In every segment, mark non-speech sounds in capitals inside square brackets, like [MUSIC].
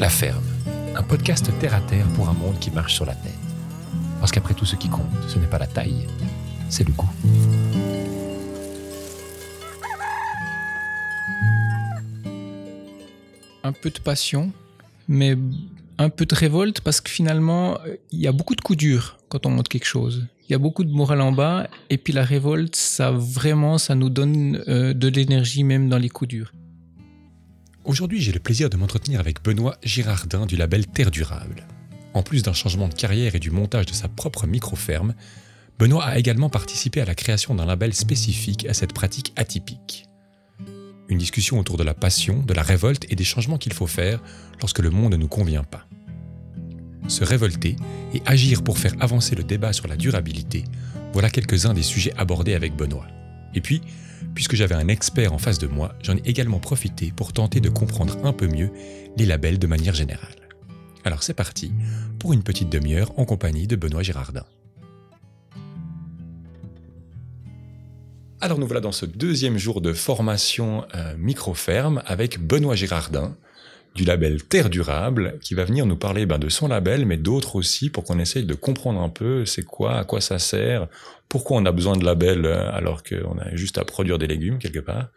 La Ferme, un podcast terre à terre pour un monde qui marche sur la tête. Parce qu'après tout, ce qui compte, ce n'est pas la taille, c'est le goût. Un peu de passion, mais un peu de révolte parce que finalement, il y a beaucoup de coups durs quand on monte quelque chose. Il y a beaucoup de morale en bas et puis la révolte, ça vraiment, ça nous donne euh, de l'énergie même dans les coups durs. Aujourd'hui, j'ai le plaisir de m'entretenir avec Benoît Girardin du label Terre Durable. En plus d'un changement de carrière et du montage de sa propre micro-ferme, Benoît a également participé à la création d'un label spécifique à cette pratique atypique. Une discussion autour de la passion, de la révolte et des changements qu'il faut faire lorsque le monde ne nous convient pas. Se révolter et agir pour faire avancer le débat sur la durabilité, voilà quelques-uns des sujets abordés avec Benoît. Et puis, Puisque j'avais un expert en face de moi, j'en ai également profité pour tenter de comprendre un peu mieux les labels de manière générale. Alors c'est parti pour une petite demi-heure en compagnie de Benoît Girardin. Alors nous voilà dans ce deuxième jour de formation euh, micro-ferme avec Benoît Girardin, du label Terre Durable, qui va venir nous parler ben, de son label, mais d'autres aussi, pour qu'on essaye de comprendre un peu c'est quoi, à quoi ça sert, pourquoi on a besoin de label euh, alors qu'on a juste à produire des légumes quelque part.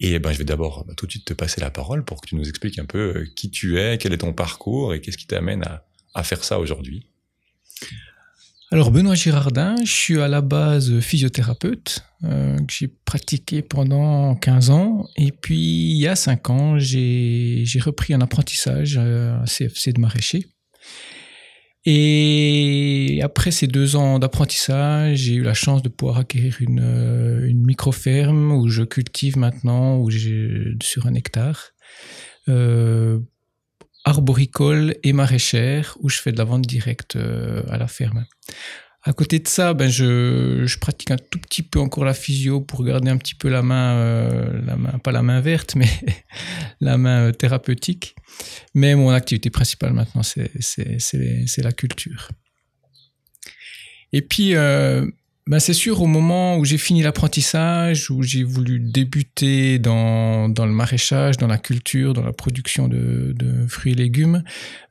Et ben, je vais d'abord ben, tout de suite te passer la parole pour que tu nous expliques un peu euh, qui tu es, quel est ton parcours et qu'est-ce qui t'amène à, à faire ça aujourd'hui. Alors Benoît Girardin, je suis à la base physiothérapeute, euh, que j'ai pratiqué pendant 15 ans, et puis il y a 5 ans, j'ai repris un apprentissage à CFC de maraîcher. Et après ces deux ans d'apprentissage, j'ai eu la chance de pouvoir acquérir une, une micro-ferme où je cultive maintenant sur un hectare. Euh, arboricole et maraîchère où je fais de la vente directe euh, à la ferme. À côté de ça, ben je, pratique un tout petit peu encore la physio pour garder un petit peu la main, euh, la main pas la main verte, mais [LAUGHS] la main euh, thérapeutique. Mais mon activité principale maintenant, c'est la culture. Et puis, ben c'est sûr, au moment où j'ai fini l'apprentissage, où j'ai voulu débuter dans, dans, le maraîchage, dans la culture, dans la production de, de fruits et légumes,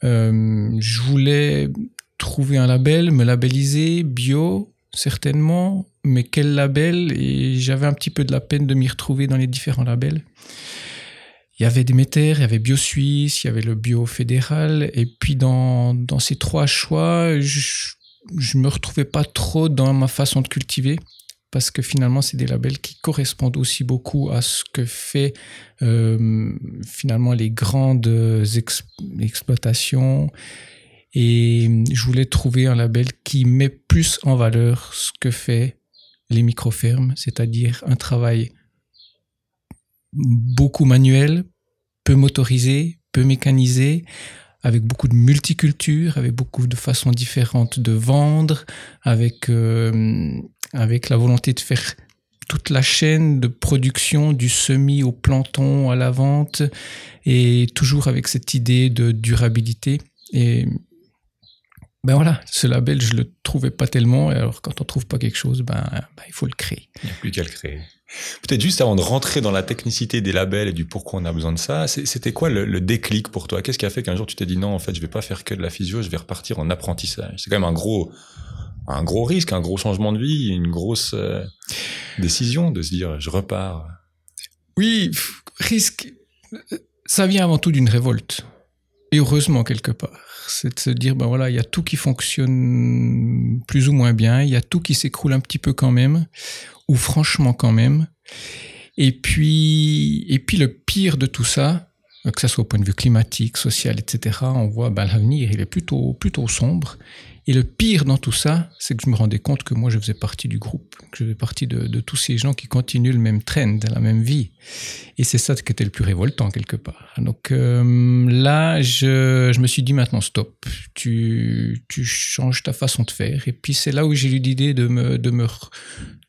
euh, je voulais trouver un label, me labelliser, bio, certainement, mais quel label? Et j'avais un petit peu de la peine de m'y retrouver dans les différents labels. Il y avait Déméter, il y avait Bio Suisse, il y avait le Bio Fédéral, et puis dans, dans ces trois choix, je me retrouvais pas trop dans ma façon de cultiver parce que finalement c'est des labels qui correspondent aussi beaucoup à ce que fait euh, finalement les grandes exploitations. Et je voulais trouver un label qui met plus en valeur ce que fait les micro-fermes, c'est-à-dire un travail beaucoup manuel, peu motorisé, peu mécanisé, avec beaucoup de multiculture, avec beaucoup de façons différentes de vendre, avec, euh, avec la volonté de faire toute la chaîne de production du semis au planton à la vente et toujours avec cette idée de durabilité. Et ben voilà, ce label, je le trouvais pas tellement. Et alors, quand on trouve pas quelque chose, ben, ben il faut le créer. Il n'y a plus qu'à le créer. Peut-être juste avant de rentrer dans la technicité des labels et du pourquoi on a besoin de ça, c'était quoi le, déclic pour toi? Qu'est-ce qui a fait qu'un jour tu t'es dit non, en fait, je vais pas faire que de la physio, je vais repartir en apprentissage? C'est quand même un gros, un gros risque, un gros changement de vie, une grosse euh, décision de se dire je repars. Oui, risque. Ça vient avant tout d'une révolte. Et heureusement quelque part. C'est de se dire, ben voilà, il y a tout qui fonctionne plus ou moins bien, il y a tout qui s'écroule un petit peu quand même ou franchement quand même. Et puis, et puis le pire de tout ça, que ce soit au point de vue climatique, social, etc., on voit ben, l'avenir, il est plutôt, plutôt sombre. Et le pire dans tout ça, c'est que je me rendais compte que moi, je faisais partie du groupe, que je faisais partie de, de tous ces gens qui continuent le même trend, la même vie. Et c'est ça qui était le plus révoltant, quelque part. Donc euh, là, je, je, me suis dit maintenant, stop, tu, tu changes ta façon de faire. Et puis c'est là où j'ai eu l'idée de me, de, me,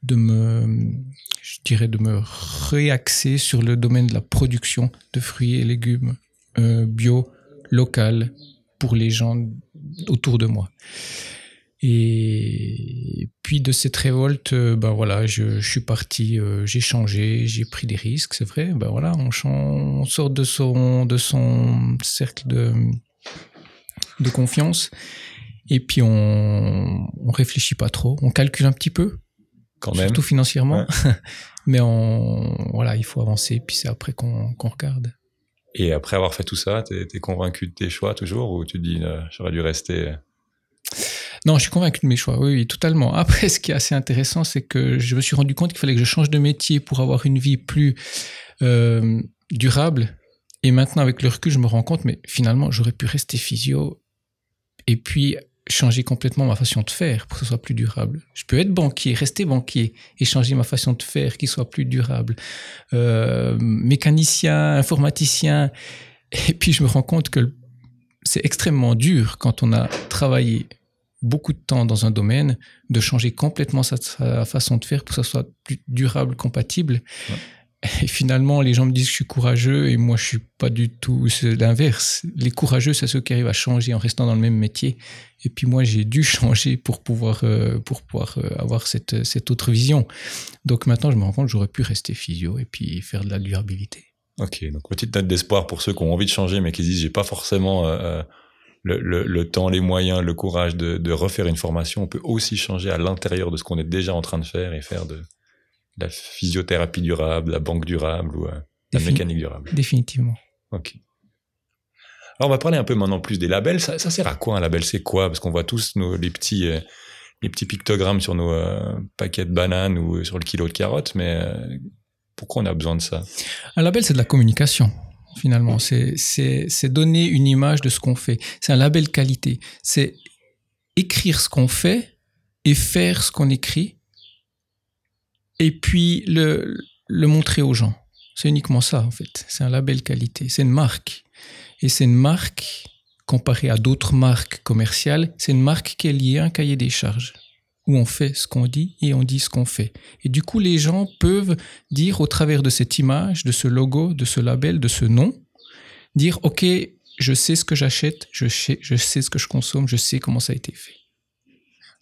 de me, je dirais, de me réaxer sur le domaine de la production de fruits et légumes euh, bio, local, pour les gens autour de moi. Et puis de cette révolte, euh, ben voilà, je, suis parti, euh, j'ai changé, j'ai pris des risques, c'est vrai. Ben voilà, on, on, sort de son de son cercle de de confiance et puis on on réfléchit pas trop, on calcule un petit peu, quand même, surtout financièrement. [LAUGHS] Mais on voilà, il faut avancer. Puis c'est après qu'on qu'on regarde. Et après avoir fait tout ça, t'es es convaincu de tes choix toujours ou tu te dis euh, j'aurais dû rester non, je suis convaincu de mes choix, oui, oui, totalement. Après, ce qui est assez intéressant, c'est que je me suis rendu compte qu'il fallait que je change de métier pour avoir une vie plus euh, durable. Et maintenant, avec le recul, je me rends compte, mais finalement, j'aurais pu rester physio et puis changer complètement ma façon de faire pour que ce soit plus durable. Je peux être banquier, rester banquier et changer ma façon de faire qui soit plus durable. Euh, mécanicien, informaticien. Et puis, je me rends compte que c'est extrêmement dur quand on a travaillé beaucoup de temps dans un domaine, de changer complètement sa, façon de faire pour que ça soit plus durable, compatible. Et finalement, les gens me disent que je suis courageux et moi, je suis pas du tout. L'inverse. Les courageux, c'est ceux qui arrivent à changer en restant dans le même métier. Et puis moi, j'ai dû [LAUGHS] changer pour pouvoir, euh, pour pouvoir euh, avoir cette, cette autre vision. Donc maintenant, je me rends compte que j'aurais pu rester physio et puis faire de la durabilité. Ok, donc petite note d'espoir pour ceux qui ont envie de changer mais qui disent j'ai pas forcément euh, le, temps, les moyens, le courage de, refaire une formation, on peut aussi changer à l'intérieur de ce qu'on est déjà en train de faire et faire de, la physiothérapie durable, la banque durable ou euh, la mécanique durable. Définitivement. Ok. Alors on va parler un peu maintenant plus des labels. Ça, sert à quoi un label? C'est quoi? Parce qu'on voit tous nos, les petits euh, les petits pictogrammes sur nos euh, paquets de bananes ou sur le kilo de carottes, mais pourquoi on a besoin de ça? Un label, c'est de la communication finalement. C'est donner une image de ce qu'on fait. C'est un label qualité. C'est écrire ce qu'on fait et faire ce qu'on écrit et puis le, le montrer aux gens. C'est uniquement ça, en fait. C'est un label qualité. C'est une marque. Et c'est une marque, comparée à d'autres marques commerciales, c'est une marque qui est liée à un cahier des charges où on fait ce qu'on dit et on dit ce qu'on fait. Et du coup, les gens peuvent dire au travers de cette image, de ce logo, de ce label, de ce nom, dire, OK, je sais ce que j'achète, je sais, je sais ce que je consomme, je sais comment ça a été fait.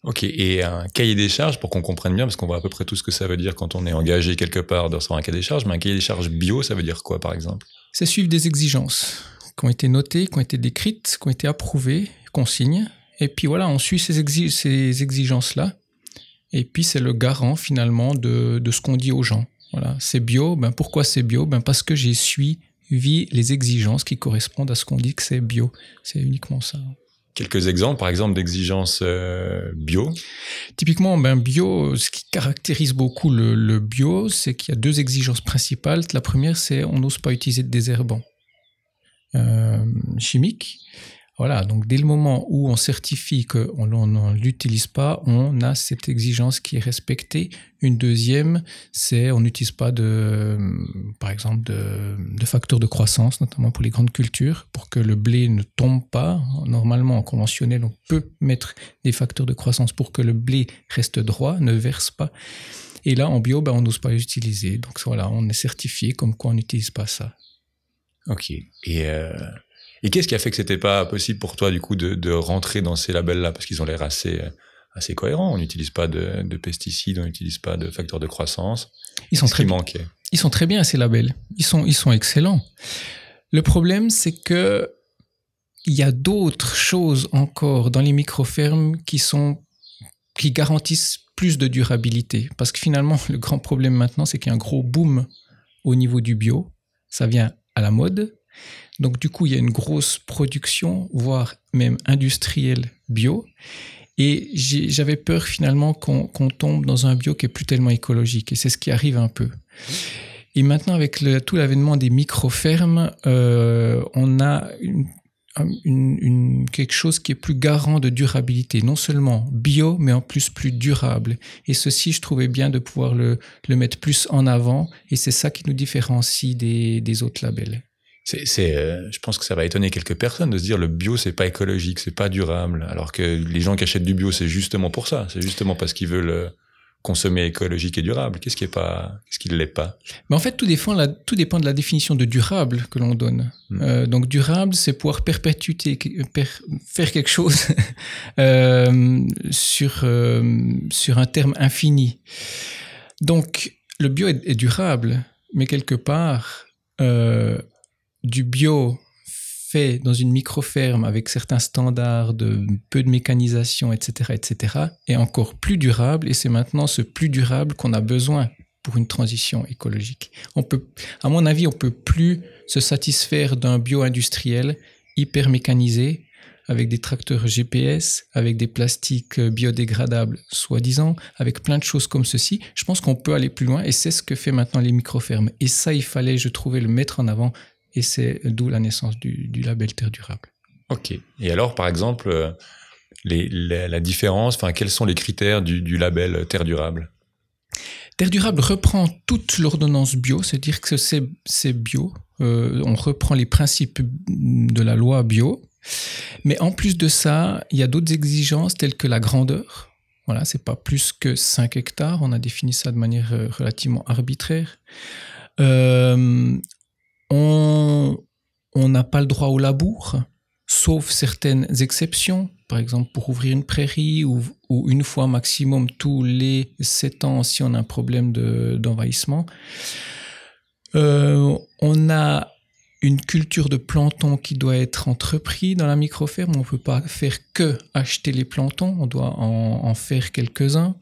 Ok, et un cahier des charges, pour qu'on comprenne bien, parce qu'on voit à peu près tout ce que ça veut dire quand on est engagé quelque part de recevoir un cahier des charges, mais un cahier des charges bio, ça veut dire quoi, par exemple? C'est suivre des exigences qui ont été notées, qui ont été décrites, qui ont été approuvées, qu'on signe, et puis voilà, on suit ces, exigences-là. Et puis c'est le garant finalement de, ce qu'on dit aux gens. Voilà, c'est bio. Ben pourquoi c'est bio? Ben parce que j'ai suivi les exigences qui correspondent à ce qu'on dit que c'est bio. C'est uniquement ça. Quelques exemples, par exemple, d'exigences euh, bio Typiquement, ben bio, ce qui caractérise beaucoup le, bio, c'est qu'il y a deux exigences principales. La première, c'est on n'ose pas utiliser de désherbants euh, chimiques. Voilà, donc dès le moment où on certifie qu'on ne l'utilise pas, on a cette exigence qui est respectée. Une deuxième, c'est on n'utilise pas de, par exemple, de, de, facteurs de croissance, notamment pour les grandes cultures, pour que le blé ne tombe pas. Normalement, en conventionnel, on peut mettre des facteurs de croissance pour que le blé reste droit, ne verse pas. Et là, en bio, ben, on n'ose pas les utiliser. Donc voilà, on est certifié comme quoi on n'utilise pas ça. Ok. Et euh, et qu'est-ce qui a fait que c'était pas possible pour toi, du coup, de, de rentrer dans ces labels-là? Parce qu'ils ont l'air assez, assez cohérents. On n'utilise pas de, de, pesticides, on n'utilise pas de facteurs de croissance. Ils sont très bien. Ils sont très bien, ces labels. Ils sont, ils sont excellents. Le problème, c'est que il y a d'autres choses encore dans les micro-fermes qui sont, qui garantissent plus de durabilité. Parce que finalement, le grand problème maintenant, c'est qu'il y a un gros boom au niveau du bio. Ça vient à la mode. Donc du coup, il y a une grosse production, voire même industrielle bio. Et j'avais peur finalement qu'on tombe dans un bio qui est plus tellement écologique. Et c'est ce qui arrive un peu. Et maintenant, avec tout l'avènement des micro-fermes, euh, on a quelque chose qui est plus garant de durabilité, non seulement bio, mais en plus plus durable. Et ceci, je trouvais bien de pouvoir le, mettre plus en avant, et c'est ça qui nous différencie des autres labels c'est, euh, je pense que ça va étonner quelques personnes de se dire le bio c'est pas écologique, c'est pas durable, alors que les gens qui achètent du bio c'est justement pour ça, c'est justement parce qu'ils veulent euh, consommer écologique et durable Qu'est-ce qui est pas, ce qui ne l'est pas? Mais en fait, tout dépend, tout dépend de la définition de durable que l'on donne. Hmm. Euh, donc durable, c'est pouvoir perpétuer, faire quelque chose [LAUGHS] euh, sur sur un terme infini. Donc le bio est, est durable, mais quelque part du bio fait dans une micro-ferme avec certains standards de peu de mécanisation, etc., etc., est encore plus durable et c'est maintenant ce plus durable qu'on a besoin pour une transition écologique. On peut, à mon avis, on peut plus se satisfaire d'un bio industriel hyper mécanisé avec des tracteurs GPS, avec des plastiques biodégradables, soi-disant, avec plein de choses comme ceci. Je pense qu'on peut aller plus loin et c'est ce que fait maintenant les micro-fermes. Et ça, il fallait, je trouvais, le mettre en avant et c'est d'où la naissance du, label Terre durable. Ok. Et alors, par exemple, euh, la différence, enfin, quels sont les critères du, label Terre durable? Terre durable reprend toute l'ordonnance bio, c'est-à-dire que c'est bio. Euh, on reprend les principes de la loi bio. Mais en plus de ça, il y a d'autres exigences telles que la grandeur. Voilà, c'est pas plus que 5 hectares. On a défini ça de manière euh, relativement arbitraire. Euh, on n'a pas le droit au labour, sauf certaines exceptions. Par exemple, pour ouvrir une prairie ou, une fois maximum tous les sept ans si on a un problème d'envahissement. Euh, on a une culture de planton qui doit être entreprise dans la microferme. On ne peut pas faire que acheter les plantons, on doit en faire quelques-uns.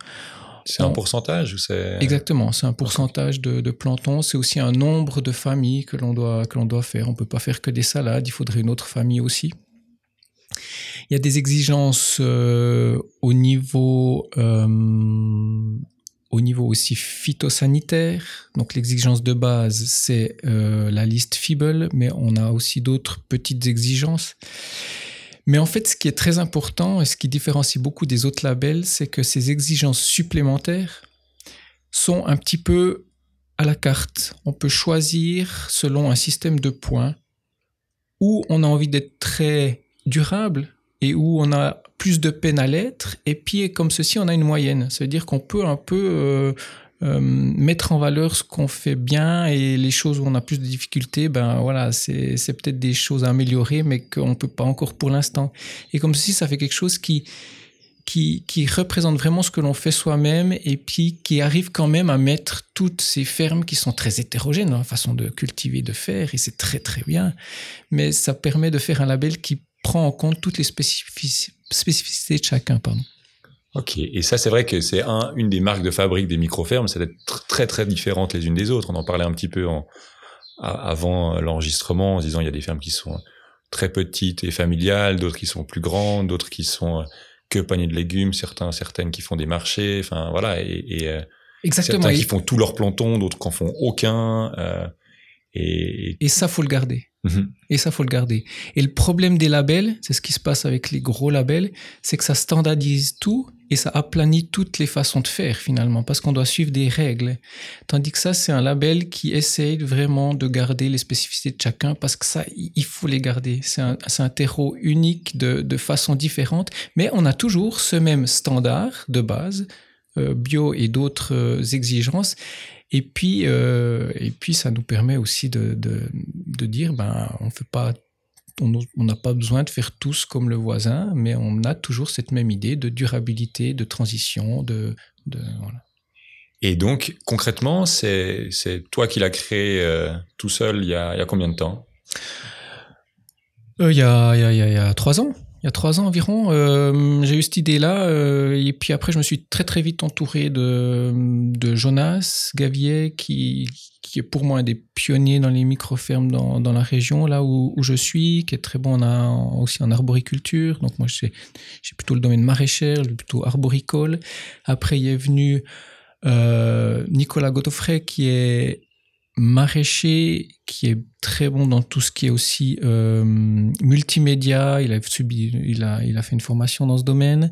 C'est un pourcentage ou c'est Exactement, c'est un pourcentage de, de planton. C'est aussi un nombre de familles que l'on doit que l'on doit faire. On peut pas faire que des salades. Il faudrait une autre famille aussi. Il y a des exigences euh, au niveau euh, au niveau aussi phytosanitaire. Donc l'exigence de base, c'est euh, la liste FIBLE, mais on a aussi d'autres petites exigences. Mais en fait, ce qui est très important et ce qui différencie beaucoup des autres labels, c'est que ces exigences supplémentaires sont un petit peu à la carte. On peut choisir selon un système de points où on a envie d'être très durable et où on a plus de peine à l'être. Et puis, comme ceci, on a une moyenne. Ça veut dire qu'on peut un peu euh, euh, mettre en valeur ce qu'on fait bien et les choses où on a plus de difficultés, ben voilà, c'est peut-être des choses à améliorer, mais qu'on ne peut pas encore pour l'instant. Et comme si ça fait quelque chose qui, qui, qui représente vraiment ce que l'on fait soi-même et puis qui arrive quand même à mettre toutes ces fermes qui sont très hétérogènes dans la façon de cultiver, de faire, et c'est très très bien, mais ça permet de faire un label qui prend en compte toutes les spécificités de chacun. Pardon. Ok, et ça c'est vrai que c'est un, une des marques de fabrique des micro-fermes, c'est d'être très très différentes les unes des autres. On en parlait un petit peu en, avant l'enregistrement en disant il y a des fermes qui sont très petites et familiales, d'autres qui sont plus grandes, d'autres qui sont euh, que paniers de légumes, certains certaines qui font des marchés, enfin voilà, et, et euh, Exactement. certains qui font tous leurs plantons, d'autres qui en font aucun. Euh, et, et ça faut le garder. Mhm. Et ça, faut le garder. Et le problème des labels, c'est ce qui se passe avec les gros labels, c'est que ça standardise tout et ça aplanit toutes les façons de faire finalement, parce qu'on doit suivre des règles. Tandis que ça, c'est un label qui essaye vraiment de garder les spécificités de chacun, parce que ça, il faut les garder. C'est un, terreau unique de, de façon différente, mais on a toujours ce même standard de base, euh, bio et d'autres euh, exigences. Et puis, euh, et puis, ça nous permet aussi de, de, de dire, ben, on fait pas, on n'a pas besoin de faire tous comme le voisin, mais on a toujours cette même idée de durabilité, de transition, de, de voilà. Et donc, concrètement, c'est toi qui l'as créé euh, tout seul il y, a, il y a combien de temps? Euh, il, y a, il, y a, il y a trois ans il y a trois ans environ, euh, j'ai eu cette idée-là. Euh, et puis après, je me suis très très vite entouré de, de Jonas Gavier, qui, qui est pour moi un des pionniers dans les micro-fermes dans, dans la région, là où, où, je suis, qui est très bon en, aussi en arboriculture. Donc moi, j'ai plutôt le domaine maraîcher, plutôt arboricole. Après, il est venu euh, Nicolas Godofray, qui est maraîcher qui est très bon dans tout ce qui est aussi euh, multimédia. Il a subi, il a, il a fait une formation dans ce domaine.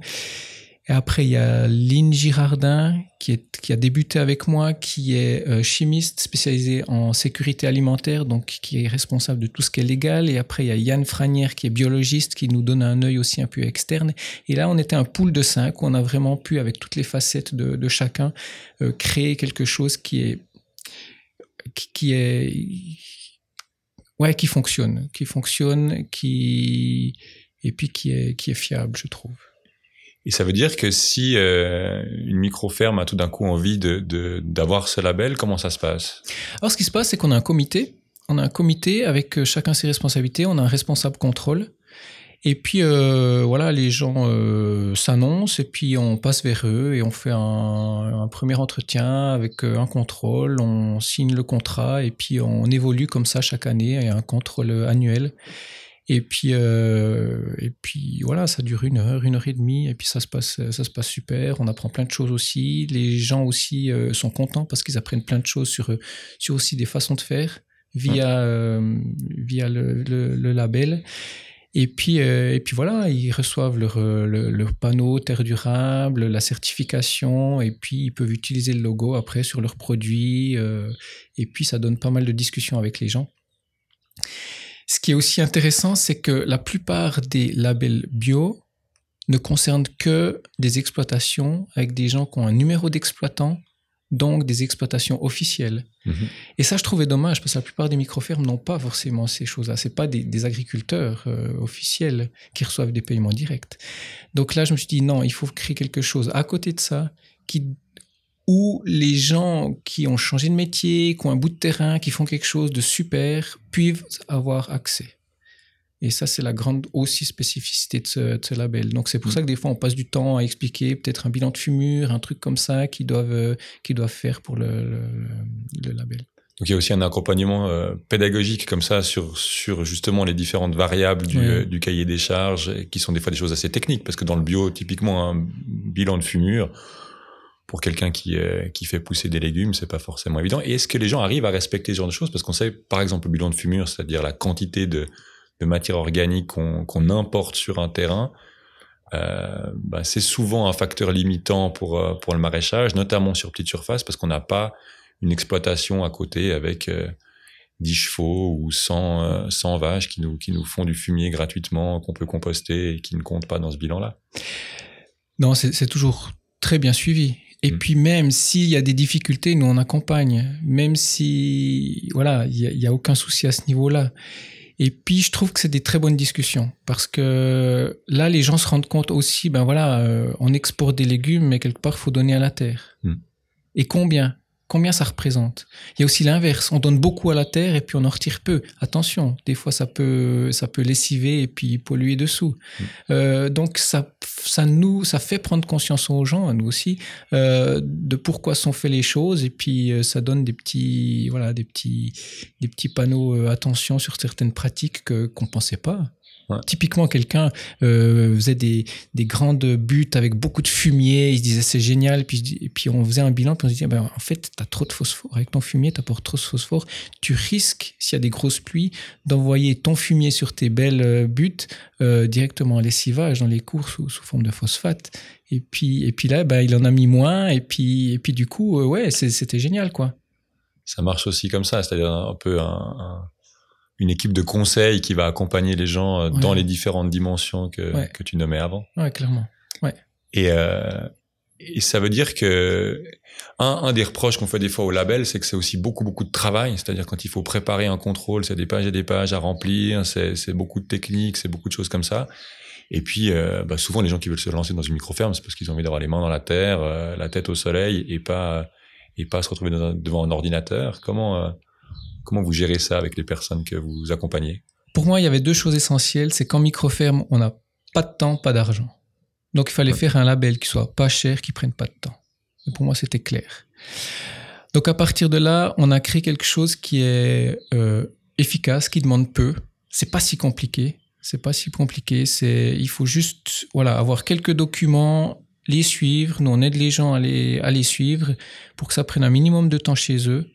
Et après, il y a Lynn Girardin qui, est, qui a débuté avec moi, qui est euh, chimiste spécialisé en sécurité alimentaire, donc qui est responsable de tout ce qui est légal. Et après, il y a Yann Franière qui est biologiste, qui nous donne un œil aussi un peu externe. Et là, on était un pool de cinq on a vraiment pu, avec toutes les facettes de, de chacun, euh, créer quelque chose qui est qui, est ouais qui fonctionne, qui fonctionne, qui et puis qui est qui est fiable, je trouve. Et ça veut dire que si euh, une micro-ferme a tout d'un coup envie d'avoir de, d'avoir ce label, comment ça se passe? Alors ce qui se passe, c'est qu'on a un comité. On a un comité avec euh, chacun ses responsabilités. On a un responsable contrôle. Et puis euh, voilà, les gens euh, s'annoncent et puis on passe vers eux et on fait un, un premier entretien avec euh, un contrôle. On signe le contrat et puis on évolue comme ça chaque année et un contrôle annuel. Et puis, euh, et puis voilà, ça dure une heure, une heure et demie, et puis ça se passe, ça se passe super. On apprend plein de choses aussi. Les gens aussi euh, sont contents parce qu'ils apprennent plein de choses sur, sur aussi des façons de faire via, euh, via le, le, le, label. Et puis, euh, et puis voilà, ils reçoivent leur, leur, panneau terre durable, la certification, et puis ils peuvent utiliser le logo après sur leurs produits. Euh, et puis ça donne pas mal de discussions avec les gens. Ce qui est aussi intéressant, c'est que la plupart des labels bio ne concernent que des exploitations avec des gens qui ont un numéro d'exploitant, donc des exploitations officielles. Mmh. Et ça, je trouvais dommage parce que la plupart des micro-fermes n'ont pas forcément ces choses-là. C'est pas des, des agriculteurs euh, officiels qui reçoivent des paiements directs. Donc là, je me suis dit non, il faut créer quelque chose à côté de ça qui où les gens qui ont changé de métier, qui ont un bout de terrain, qui font quelque chose de super, peuvent avoir accès. Et ça, c'est la grande aussi spécificité de ce, de ce label. Donc, c'est pour mmh. ça que des fois, on passe du temps à expliquer peut-être un bilan de fumure, un truc comme ça qu'ils doivent, qu'ils doivent faire pour le, le, le, label. Donc, il y a aussi un accompagnement euh, pédagogique comme ça sur, sur justement les différentes variables du, du cahier des charges, qui sont des fois des choses assez techniques, parce que dans le bio, typiquement, un bilan de fumure, pour quelqu'un qui, euh, qui fait pousser des légumes, c'est pas forcément évident. Et est-ce que les gens arrivent à respecter ce genre de choses? Parce qu'on sait, par exemple, le bilan de fumure, c'est-à-dire la quantité de, de matière organique qu'on qu importe sur un terrain, euh, bah, c'est souvent un facteur limitant pour, euh, pour le maraîchage, notamment sur petite surface, parce qu'on n'a pas une exploitation à côté avec euh, 10 chevaux ou 100, euh, 100 vaches qui nous, qui nous font du fumier gratuitement, qu'on peut composter et qui ne comptent pas dans ce bilan-là. Non, c'est toujours très bien suivi. Et mmh. puis même s'il y a des difficultés, nous on accompagne. Même si voilà, il y, y, a aucun souci à ce niveau-là. Et puis je trouve que c'est des très bonnes discussions parce que là les gens se rendent compte aussi, ben voilà, euh, on exporte des légumes, mais quelque part faut donner à la terre. Mmh. Et combien? Combien ça représente. Il y a aussi l'inverse. On donne beaucoup à la terre et puis on en retire peu. Attention, des fois ça peut, ça peut lessiver et puis polluer dessous. Mmh. Euh, donc ça, ça nous, ça fait prendre conscience aux gens, à nous aussi, euh, de pourquoi sont fait les choses et puis euh, ça donne des petits, voilà, des petits, des petits panneaux attention sur certaines pratiques que qu'on pensait pas. Ouais. Typiquement, quelqu'un euh, faisait des, des grandes buts avec beaucoup de fumier, il se disait c'est génial, puis, et puis on faisait un bilan, puis on se disait ben, en fait, tu as trop de phosphore. Avec ton fumier, tu apportes trop de phosphore. Tu risques, s'il y a des grosses pluies, d'envoyer ton fumier sur tes belles euh, buttes euh, directement à lessivage dans les cours sous, sous, forme de phosphate. Et puis, et puis là, ben, il en a mis moins, et puis, et puis du coup, euh, ouais, c'était génial, quoi. Ça marche aussi comme ça, c'est-à-dire un peu un, un une équipe de conseil qui va accompagner les gens ouais. dans les différentes dimensions que, ouais. que tu nommais avant. Ouais, clairement. Ouais. Et, euh, et ça veut dire que un, un des reproches qu'on fait des fois au label, c'est que c'est aussi beaucoup beaucoup de travail. C'est-à-dire quand il faut préparer un contrôle, c'est des pages et des pages à remplir, c'est beaucoup de techniques, c'est beaucoup de choses comme ça. Et puis, euh, bah souvent, les gens qui veulent se lancer dans une micro-ferme, c'est parce qu'ils ont envie d'avoir les mains dans la terre, euh, la tête au soleil, et pas et pas se retrouver un, devant un ordinateur. Comment euh, Comment vous gérez ça avec les personnes que vous accompagnez? Pour moi, il y avait deux choses essentielles. C'est qu'en microferme, on n'a pas de temps, pas d'argent. Donc, il fallait ouais. faire un label qui soit pas cher, qui prenne pas de temps. Et pour moi, c'était clair. Donc, à partir de là, on a créé quelque chose qui est euh, efficace, qui demande peu. C'est pas si compliqué. C'est pas si compliqué. C'est, il faut juste, voilà, avoir quelques documents, les suivre. Nous, on aide les gens à les, à les suivre pour que ça prenne un minimum de temps chez eux.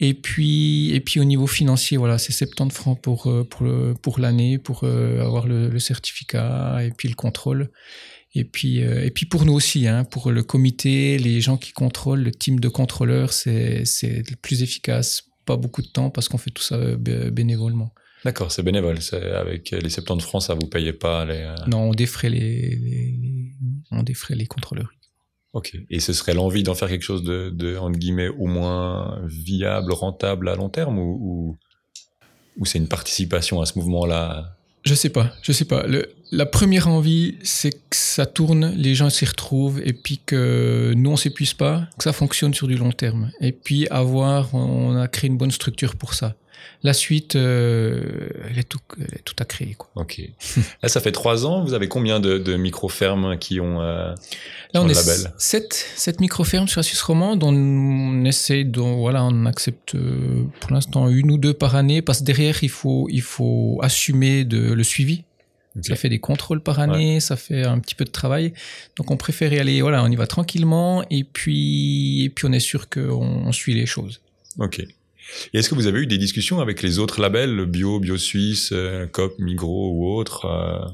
Et puis, et puis au niveau financier, voilà, c'est 70 francs pour, pour, le, pour l'année, pour avoir le, le, certificat et puis le contrôle. Et puis, euh, et puis pour nous aussi, hein, pour le comité, les gens qui contrôlent, le team de contrôleurs, c'est le plus efficace. Pas beaucoup de temps parce qu'on fait tout ça euh, bénévolement. D'accord, c'est bénévole. Avec les 70 francs, ça vous payez pas les. Euh, non, on défrait les, on défrait les contrôleurs. Ok. Et ce serait l'envie d'en faire quelque chose de, de, entre guillemets, au moins viable, rentable à long terme ou, ou c'est une participation à ce mouvement-là? Je sais pas, je sais pas. La première envie, c'est que ça tourne, les gens s'y retrouvent, et puis que nous, on s'épuise pas, que ça fonctionne sur du long terme. Et puis avoir, on a créé une bonne structure pour ça. La suite, euh, elle, est tout, elle est tout à créer. Quoi. Ok. [LAUGHS] Là, ça fait trois ans. Vous avez combien de, de micro-fermes qui ont, euh, Là, on est sept, sept micro-fermes sur la Suisse romande. On essaie, de, voilà, on accepte euh, pour l'instant une ou deux par année parce que derrière, il faut, il faut assumer de, le suivi. Ça fait des contrôles par année, ça fait un petit peu de travail. Donc on préfère y aller, voilà, on y va tranquillement et puis, et puis on est sûr qu'on suit les choses. Ok. Et est-ce que vous avez eu des discussions avec les autres labels, Bio, Bio Suisse, euh, COP, Migros ou autres, euh,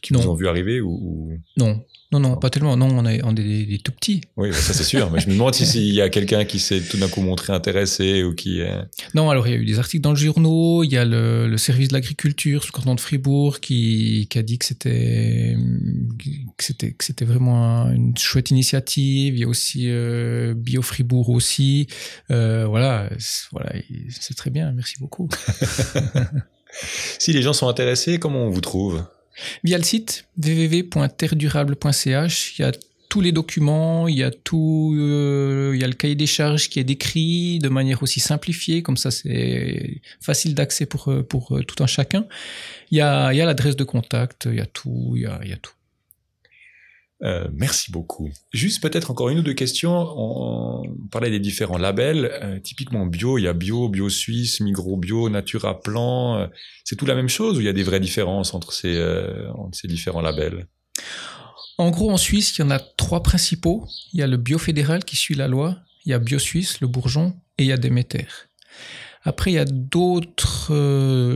qui vous ont vu arriver ou... Non, non, non, pas tellement. Non, on est, on est des, tout petits. Oui, ça c'est sûr. Mais je me demande [LAUGHS] s'il y a quelqu'un qui s'est tout d'un coup montré intéressé ou qui. Est... Non, alors il y a eu des articles dans le journaux. Il y a le, le service de l'agriculture sur le canton de Fribourg qui, qui a dit que c'était que c'était que c'était vraiment une chouette initiative. Il y a aussi euh, Bio Fribourg aussi. Euh, voilà, voilà, c'est très bien. Merci beaucoup. [LAUGHS] si les gens sont intéressés, comment on vous trouve? Via le site www.terredurable.ch, il y a tous les documents, il y a tout, euh, il y a le cahier des charges qui est décrit de manière aussi simplifiée, comme ça c'est facile d'accès pour, euh, pour tout un chacun. Il y a, il y a l'adresse de contact, il y a tout, il y a, il y a tout. Euh, merci beaucoup. Juste peut-être encore une ou deux questions. On, parlait des différents labels. Euh, typiquement bio, il y a bio, bio suisse, micro bio, natura plan. Euh, c'est tout la même chose ou il y a des vraies différences entre ces, entre ces différents labels? En gros, en Suisse, il y en a trois principaux. Il y a le bio fédéral qui suit la loi. Il y a bio suisse, le bourgeon, et il y a Déméter. Après, il y a d'autres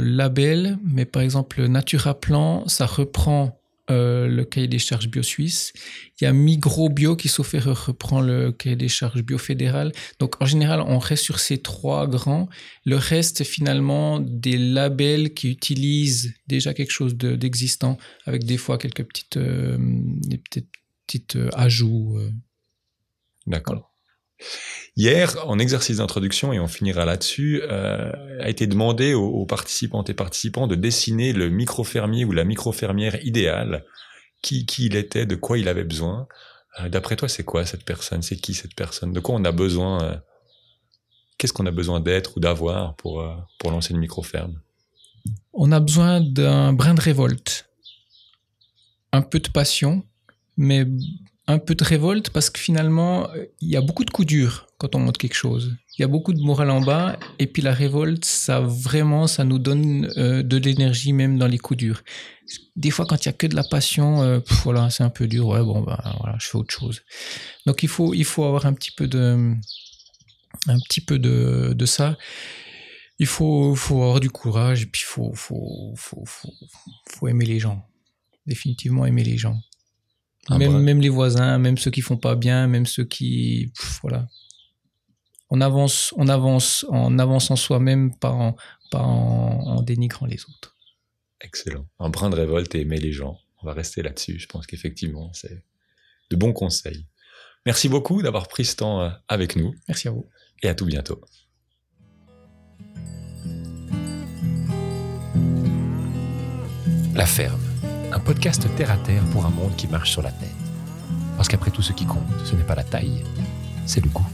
labels, mais par exemple, Natura Plan, ça reprend euh, le cahier des charges bio suisse. Il y a Migrobio qui, sauf erreur, reprend le cahier des charges bio fédéral. Donc, en général, on reste sur ces trois grands. Le reste, finalement, des labels qui utilisent déjà quelque chose d'existant, avec des fois quelques petites, euh, des petites, petites euh, ajouts. D'accord. Hier, en exercice d'introduction, et on finira là-dessus, euh, a été demandé aux, aux, participantes et participants de dessiner le micro-fermier ou la micro-fermière idéale, qui, qui il était, de quoi il avait besoin. Euh, D'après toi, c'est quoi cette personne? C'est qui cette personne? De quoi on a besoin euh, Qu'est-ce qu'on a besoin d'être ou d'avoir pour, pour lancer une micro-ferme? On a besoin d'un brin de révolte, un peu de passion, mais un peu de révolte parce que finalement, il y a beaucoup de coups durs quand on monte quelque chose. Il y a beaucoup de morale en bas et puis la révolte, ça vraiment, ça nous donne euh, de l'énergie même dans les coups durs. Des fois, quand il y a que de la passion, euh, voilà, c'est un peu dur. Ouais, bon, ben voilà, je fais autre chose. Donc il faut, il faut avoir un petit peu de, un petit peu de, de ça. Il faut, faut avoir du courage et puis il faut, faut, faut, faut aimer les gens. Définitivement aimer les gens. Même, même les voisins, même ceux qui font pas bien, même ceux qui, voilà, on avance, on avance en avançant soi-même, pas, en, pas en, dénigrant les autres. Excellent. Un brin de révolte et aimer les gens. On va rester là-dessus. Je pense qu'effectivement, c'est de bons conseils. Merci beaucoup d'avoir pris ce temps euh, avec nous. Merci à vous. Et à tout bientôt. La ferme, un podcast terre à terre pour un monde qui marche sur la tête. Parce qu'après tout, ce qui compte, ce n'est pas la taille, c'est le goût.